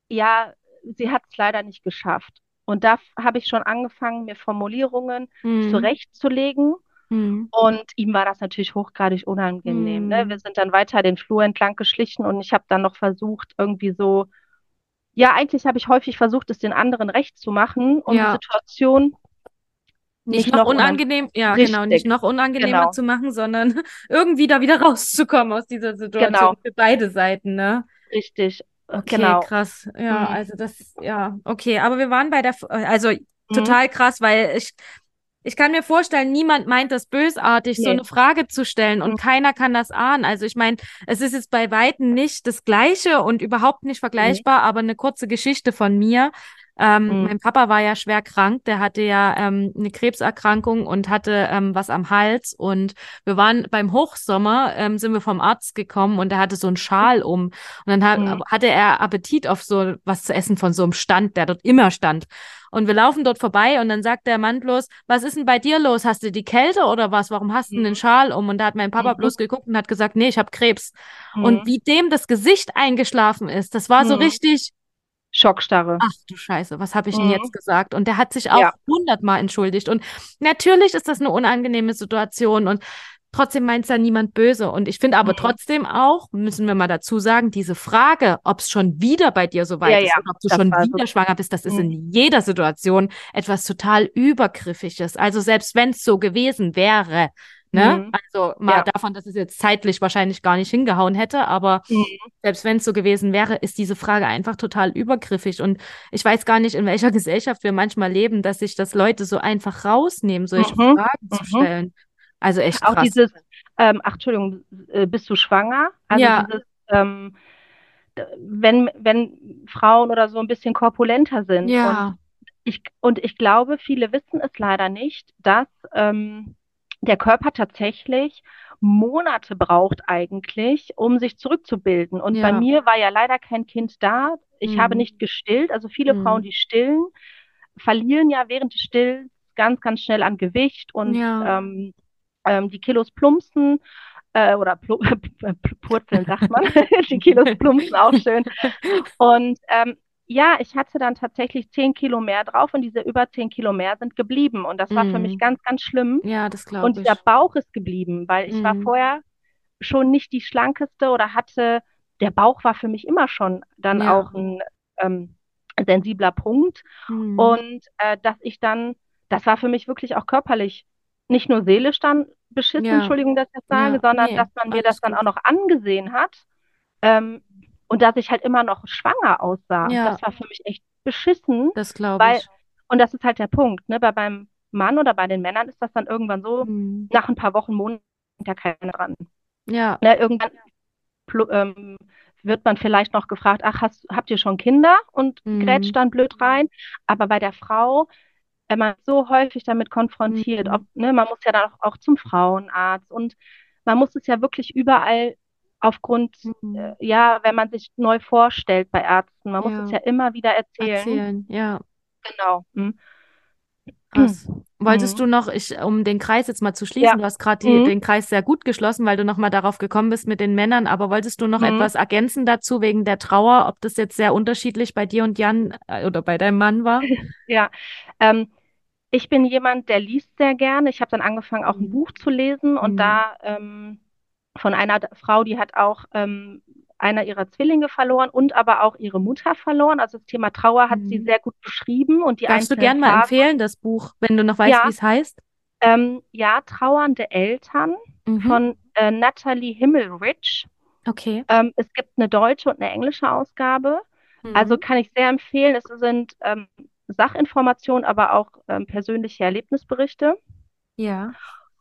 ja, sie hat es leider nicht geschafft. Und da habe ich schon angefangen, mir Formulierungen Mhm. zurechtzulegen. Mhm. Und ihm war das natürlich hochgradig unangenehm. Ne? Wir Mhm. sind dann weiter den Flur entlang geschlichen und ich habe dann noch versucht, irgendwie so, ja, eigentlich habe ich häufig versucht, es den anderen recht zu machen, um die Ja. Situation Nicht nicht noch noch unan unangenehm, ja, genau, nicht richtig, noch unangenehmer genau, zu machen, sondern irgendwie da wieder rauszukommen aus dieser Situation genau, für beide Seiten, ne? richtig, äh, Okay, genau. krass. Ja, Mhm. also das, ja, okay. Aber wir waren bei der, F- also Mhm. total krass, weil ich, ich kann mir vorstellen, niemand meint das bösartig, so Nee. eine Frage zu stellen und Mhm. keiner kann das ahnen. Also ich meine, es ist jetzt bei Weitem nicht das Gleiche und überhaupt nicht Nee. vergleichbar, aber eine kurze Geschichte von mir. Ähm, Mhm. mein Papa war ja schwer krank, der hatte ja ähm, eine Krebserkrankung und hatte ähm, was am Hals und wir waren beim Hochsommer, ähm, sind wir vom Arzt gekommen und er hatte so einen Schal um und dann hat, Mhm. hatte er Appetit auf so was zu essen von so einem Stand, der dort immer stand. Und wir laufen dort vorbei und dann sagt der Mann bloß, was ist denn bei dir los? Hast du die Kälte oder was? Warum hast du denn den Mhm. Schal um? Und da hat mein Papa Mhm. bloß geguckt und hat gesagt, nee, ich habe Krebs. Und Mhm. wie dem das Gesicht eingeschlafen ist, das war so Mhm. richtig, Schockstarre. ach du Scheiße, was habe ich denn Mhm. jetzt gesagt? Und der hat sich auch Ja. hundertmal entschuldigt. Und natürlich ist das eine unangenehme Situation und trotzdem meint es ja niemand böse. Und ich finde aber Mhm. trotzdem auch, müssen wir mal dazu sagen, diese Frage, ob es schon wieder bei dir so Ja, weit ist ja, ob du das schon war so. wieder schwanger bist, das ist Mhm. in jeder Situation etwas total Übergriffiges. Also selbst wenn es so gewesen wäre, ne? Mhm. Also mal Ja. davon, dass es jetzt zeitlich wahrscheinlich gar nicht hingehauen hätte, aber Mhm. selbst wenn es so gewesen wäre, ist diese Frage einfach total übergriffig. Und ich weiß gar nicht, in welcher Gesellschaft wir manchmal leben, dass sich das Leute so einfach rausnehmen, solche Mhm. Fragen zu Mhm. stellen. Also echt Auch krass. dieses, ähm, ach, Entschuldigung, äh, bist du schwanger? Also Ja, dieses, ähm, wenn, wenn Frauen oder so ein bisschen korpulenter sind und ja, ich, und ich glaube, viele wissen es leider nicht, dass ähm, der Körper tatsächlich Monate braucht eigentlich, um sich zurückzubilden. Und bei Ja. mir war ja leider kein Kind da. Ich habe Mhm. nicht gestillt. Also viele Mhm. Frauen, die stillen, verlieren ja während des Stillens ganz, ganz schnell an Gewicht und Ja. ähm, ähm, die Kilos plumpsen äh, oder plu purzeln, sagt man. Die Kilos plumpsen auch schön. Und ähm, ja, ich hatte dann tatsächlich zehn Kilo mehr drauf und diese über zehn Kilo mehr sind geblieben. Und das war für mich Mhm. ganz, ganz schlimm. Ja, das Und glaube dieser ich. Bauch ist geblieben, weil ich war Mhm. vorher schon nicht die schlankeste oder hatte, der Bauch war für mich immer schon dann Ja. auch ein ähm, sensibler Punkt. Mhm. Und äh, dass ich dann, das war für mich wirklich auch körperlich, nicht nur seelisch dann beschissen, Ja. Entschuldigung, dass ich das sage, Ja. sondern Nee, dass man mir das dann gut. auch noch angesehen hat. Ähm, und dass ich halt immer noch schwanger aussah. Ja. Das war für mich echt beschissen, Das glaube weil, ich. und das ist halt der Punkt, ne? Bei beim Mann oder bei den Männern ist das dann irgendwann so, Mhm. nach ein paar Wochen, Monaten da keiner dran. Ja. Ne, irgendwann ähm, wird man vielleicht noch gefragt, ach, hast, habt ihr schon Kinder? Und Mhm. grätscht dann blöd rein. Aber bei der Frau, wenn man so häufig damit konfrontiert, ob, Mhm. ne, man muss ja dann auch, auch zum Frauenarzt und man muss es ja wirklich überall aufgrund, äh, Mhm. ja, wenn man sich neu vorstellt bei Ärzten, man muss es Ja. ja immer wieder erzählen. Erzählen. Ja. Genau. Mhm. Wolltest Mhm. du noch, ich, um den Kreis jetzt mal zu Ja. schließen, du hast gerade Mhm. den Kreis sehr gut geschlossen, weil du nochmal darauf gekommen bist mit den Männern, aber wolltest du noch Mhm. etwas ergänzen dazu wegen der Trauer, ob das jetzt sehr unterschiedlich bei dir und Jan äh, oder bei deinem Mann war? Ja, ähm, ich bin jemand, der liest sehr gerne. Ich habe dann angefangen, auch ein Mhm. Buch zu lesen und Mhm. da ähm, von einer Frau, die hat auch ähm, einer ihrer Zwillinge verloren und aber auch ihre Mutter verloren. Also das Thema Trauer hat sie Mhm. sehr gut beschrieben und die Darfst du einzelnen gern mal empfehlen, das Buch, wenn du noch weißt, Ja, wie es heißt? ähm, ja, Trauernde Eltern Mhm. von äh, Natalie Himmelrich. Okay. Ähm, es gibt eine deutsche und eine englische Ausgabe. Also Mhm. kann ich sehr empfehlen. Es sind ähm, Sachinformationen, aber auch ähm, persönliche Erlebnisberichte. Ja.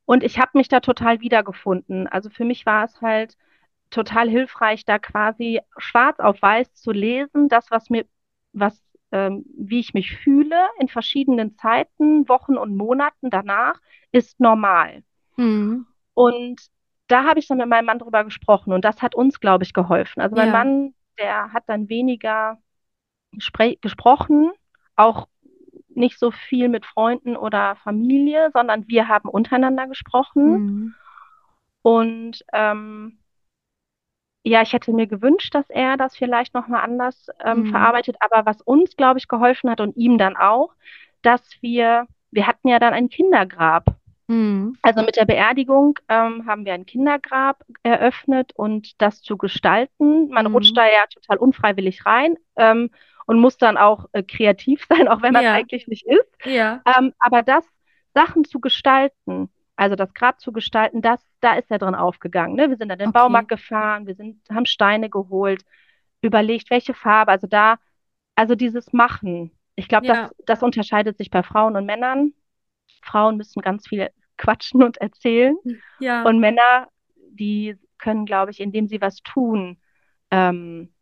Und ich habe mich da total wiedergefunden. Also für mich war es halt total hilfreich, da quasi schwarz auf weiß zu lesen, das, was mir, was, ähm, wie ich mich fühle in verschiedenen Zeiten, Wochen und Monaten danach, ist normal. Mhm. Und da habe ich dann mit meinem Mann drüber gesprochen und das hat uns, glaube ich, geholfen. Also mein Ja. Mann, der hat dann weniger gesprochen, auch nicht so viel mit Freunden oder Familie, sondern wir haben untereinander gesprochen. Mhm. Und ähm, ja, ich hätte mir gewünscht, dass er das vielleicht nochmal anders ähm, Mhm. verarbeitet. Aber was uns, glaube ich, geholfen hat und ihm dann auch, dass wir, wir hatten ja dann ein Kindergrab. Mhm. Also mit der Beerdigung ähm, haben wir ein Kindergrab eröffnet und das zu gestalten. Man rutscht Mhm. da ja total unfreiwillig rein ähm, und muss dann auch äh, kreativ sein, auch wenn man Ja. eigentlich nicht ist. Ja. Ähm, aber das, Sachen zu gestalten, also das Grab zu gestalten, das, da ist er drin aufgegangen. Ne? Wir sind an den Okay. Baumarkt gefahren, wir sind, haben Steine geholt, überlegt, welche Farbe, also da, also dieses Machen. Ich glaube, Ja. das, das unterscheidet sich bei Frauen und Männern. Frauen müssen ganz viel quatschen und erzählen. Ja. Und Männer, die können, glaube ich, indem sie was tun, ähm,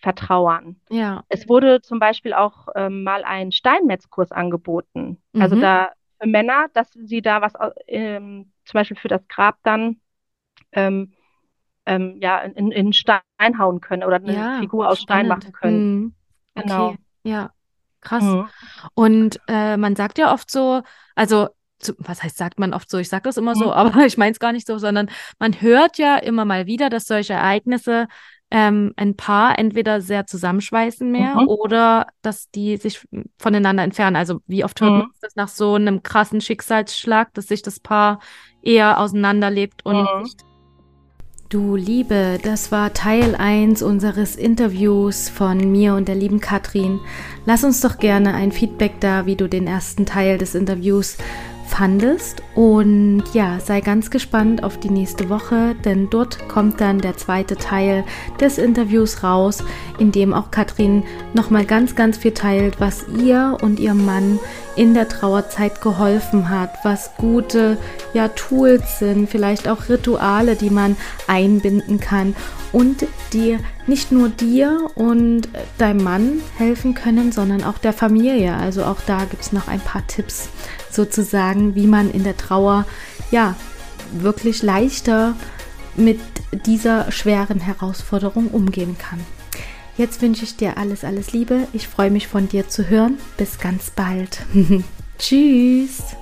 vertrauern. Ja. Es wurde zum Beispiel auch ähm, mal ein Steinmetzkurs angeboten. Also Mhm. da für Männer, dass sie da was ähm, zum Beispiel für das Grab dann ähm, ähm, ja, in, in Stein hauen können oder eine Ja, Figur aus Stein spannend. machen können. Mhm. Genau. Okay, ja, krass. Mhm. Und äh, man sagt ja oft so, also zu, was heißt, sagt man oft so, ich sage das immer so, Mhm. aber ich meine es gar nicht so, sondern man hört ja immer mal wieder, dass solche Ereignisse ähm, ein Paar entweder sehr zusammenschweißen mehr Mhm. oder dass die sich voneinander entfernen. Also wie oft hört man Mhm. das nach so einem krassen Schicksalsschlag, dass sich das Paar eher auseinanderlebt und Mhm. sich Du Liebe, das war Teil 1 unseres Interviews von mir und der lieben Katrin. Lass uns doch gerne ein Feedback da, wie du den ersten Teil des Interviews fandest. Und ja, sei ganz gespannt auf die nächste Woche, denn dort kommt dann der zweite Teil des Interviews raus, in dem auch Katrin nochmal ganz, ganz viel teilt, was ihr und ihrem Mann in der Trauerzeit geholfen hat, was gute ja Tools sind, vielleicht auch Rituale, die man einbinden kann und dir nicht nur dir und deinem Mann helfen können, sondern auch der Familie. Also auch da gibt es noch ein paar Tipps sozusagen, wie man in der Trauer ja wirklich leichter mit dieser schweren Herausforderung umgehen kann. Jetzt wünsche ich dir alles, alles Liebe. Ich freue mich von dir zu hören. Bis ganz bald. Tschüss.